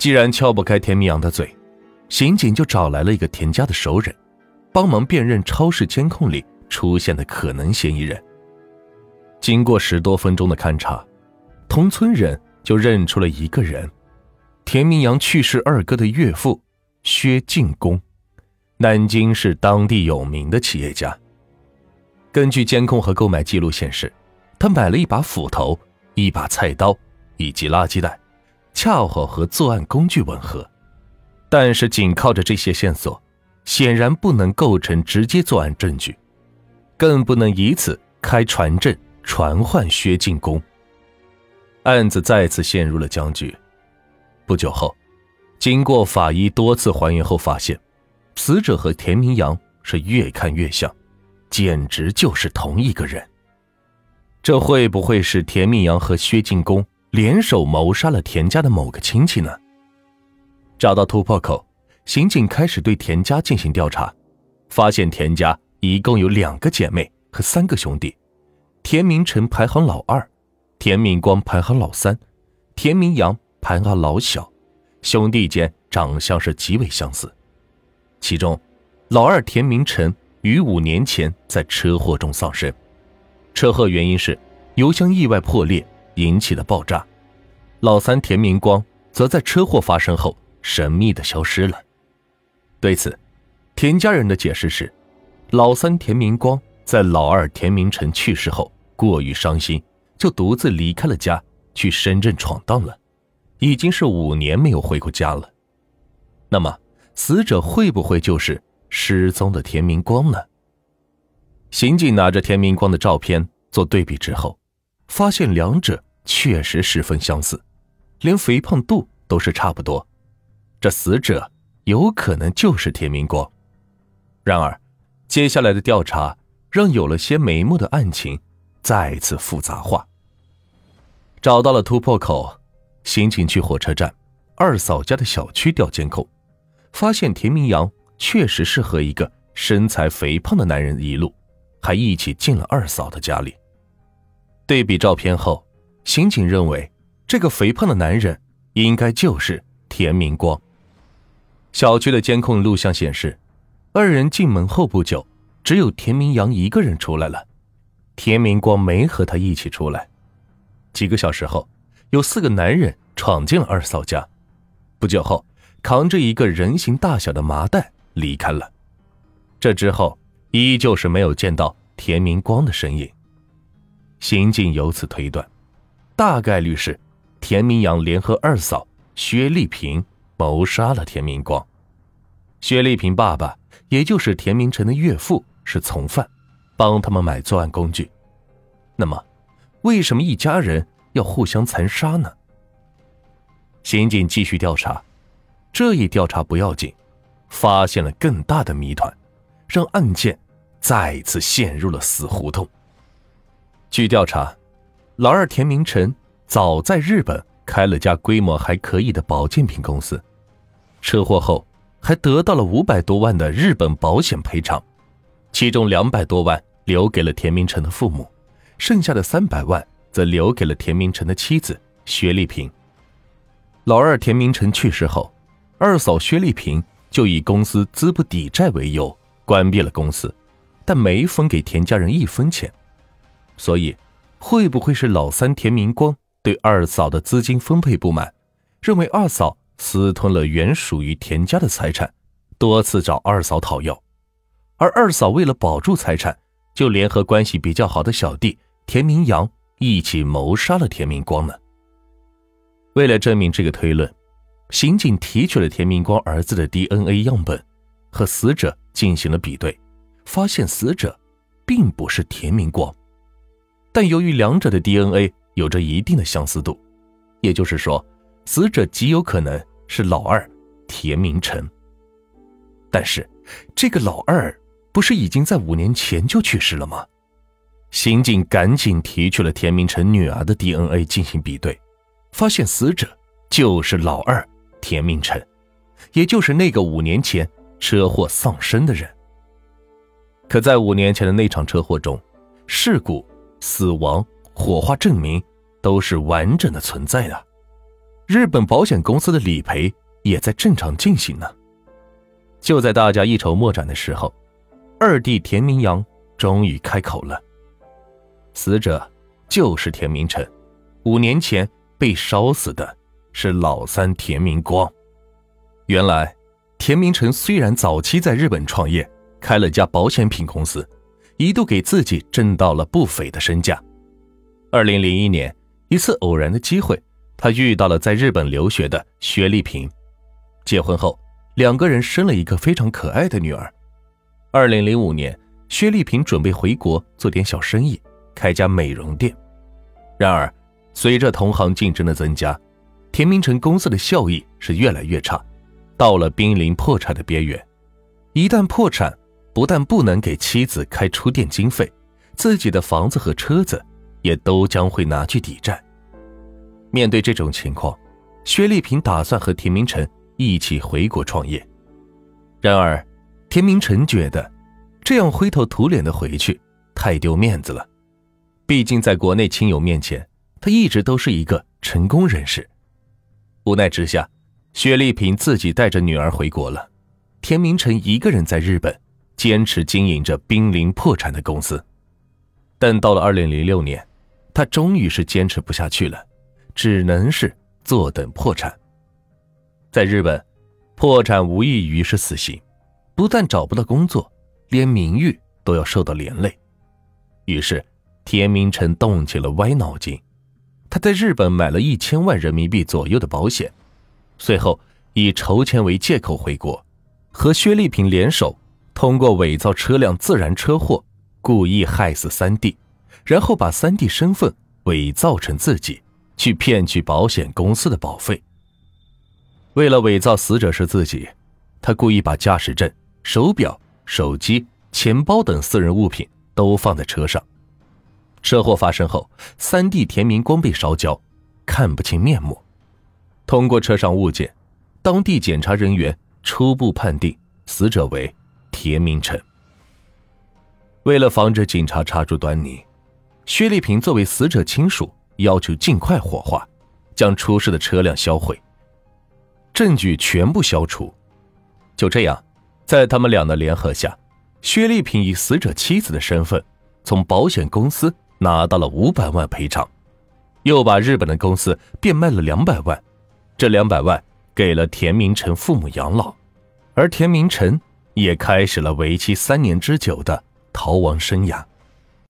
既然撬不开田明阳的嘴，刑警就找来了一个田家的熟人，帮忙辨认超市监控里出现的可能嫌疑人。经过十多分钟的勘查，同村人就认出了一个人：田明阳去世二哥的岳父薛进公，南京是当地有名的企业家。根据监控和购买记录显示，他买了一把斧头、一把菜刀以及垃圾袋，恰好和作案工具吻合。但是，仅靠着这些线索，显然不能构成直接作案证据，更不能以此开传证传唤薛进公。案子再次陷入了僵局。不久后，经过法医多次还原后发现，死者和田明阳是越看越像，简直就是同一个人。这会不会是田明阳和薛进公联手谋杀了田家的某个亲戚呢？找到突破口，刑警开始对田家进行调查，发现田家一共有两个姐妹和三个兄弟，田明成排行老二，田明光排行老三，田明阳排行老小，兄弟间长相是极为相似。其中，老二田明成于五年前在车祸中丧生，车祸原因是油箱意外破裂引起的爆炸，老三田明光则在车祸发生后。神秘的消失了。对此，田家人的解释是：老三田明光在老二田明成去世后过于伤心，就独自离开了家，去深圳闯荡了，已经是五年没有回过家了。那么，死者会不会就是失踪的田明光呢？刑警拿着田明光的照片做对比之后，发现两者确实十分相似，连肥胖度都是差不多。这死者有可能就是田明光。然而，接下来的调查让有了些眉目的案情再次复杂化。找到了突破口，刑警去火车站二嫂家的小区调监控，发现田明阳确实是和一个身材肥胖的男人一路，还一起进了二嫂的家里。对比照片后，刑警认为这个肥胖的男人应该就是田明光。小区的监控录像显示，二人进门后不久，只有田明阳一个人出来了，田明光没和他一起出来。几个小时后，有四个男人闯进了二嫂家，不久后扛着一个人形大小的麻袋离开了。这之后，依旧是没有见到田明光的身影。刑警由此推断，大概率是田明阳联合二嫂薛丽萍。谋杀了田明光，薛丽萍爸爸，也就是田明成的岳父是从犯，帮他们买作案工具。那么，为什么一家人要互相残杀呢？刑警继续调查，这一调查不要紧，发现了更大的谜团，让案件再次陷入了死胡同。据调查，老二田明成早在日本开了家规模还可以的保健品公司。车祸后，还得到了五百多万的日本保险赔偿，其中两百多万留给了田明成的父母，剩下的三百万则留给了田明成的妻子薛丽萍。老二田明成去世后，二嫂薛丽萍就以公司资不抵债为由关闭了公司，但没分给田家人一分钱。所以，会不会是老三田明光对二嫂的资金分配不满，认为二嫂？私吞了原属于田家的财产，多次找二嫂讨要，而二嫂为了保住财产，就联合关系比较好的小弟田明阳一起谋杀了田明光呢。为了证明这个推论，刑警提取了田明光儿子的 DNA 样本，和死者进行了比对，发现死者并不是田明光，但由于两者的 DNA 有着一定的相似度，也就是说，死者极有可能。是老二田明成，但是这个老二不是已经在五年前就去世了吗？刑警赶紧提取了田明成女儿的 DNA 进行比对，发现死者就是老二田明成，也就是那个五年前车祸丧生的人。可在五年前的那场车祸中，事故、死亡、火化证明都是完整的存在的。日本保险公司的理赔也在正常进行呢。就在大家一筹莫展的时候，二弟田明阳终于开口了。死者就是田明成，五年前被烧死的是老三田明光。原来，田明成虽然早期在日本创业，开了家保险品公司，一度给自己挣到了不菲的身价。二零零一年，一次偶然的机会，他遇到了在日本留学的薛丽萍。结婚后，两个人生了一个非常可爱的女儿。二零零五年，薛丽萍准备回国做点小生意。开家美容店，然而随着同行竞争的增加，田明成公司的效益是越来越差，到了濒临破产的边缘。一旦破产，不但不能给妻子开出店经费，自己的房子和车子也都将会拿去抵债。面对这种情况，薛丽萍打算和田明成一起回国创业。然而，田明成觉得这样灰头土脸的回去太丢面子了。毕竟，在国内亲友面前，他一直都是一个成功人士。无奈之下，薛丽萍自己带着女儿回国了，田明成一个人在日本坚持经营着濒临破产的公司。但到了二零零六年，他终于是坚持不下去了，只能是坐等破产。在日本，破产无异于是死刑，不但找不到工作，连名誉都要受到连累。于是。田明成动起了歪脑筋，他在日本买了一千万人民币左右的保险，随后以筹钱为借口回国，和薛丽萍联手，通过伪造车辆自燃车祸，故意害死三弟，然后把三弟身份伪造成自己，去骗取保险公司的保费。为了伪造死者是自己，他故意把驾驶证、手表、手机、钱包等私人物品都放在车上。车祸发生后，三弟田明光被烧焦，看不清面目。通过车上物件，当地检查人员初步判定死者为田明成。为了防止警察查出端倪，薛丽萍作为死者亲属，要求尽快火化，将出事的车辆销毁，证据全部消除。就这样，在他们俩的联合下，薛丽萍以死者妻子的身份，从保险公司。拿到了五百万赔偿，又把日本的公司变卖了两百万，这两百万给了田明成父母养老，而田明成也开始了为期三年之久的逃亡生涯。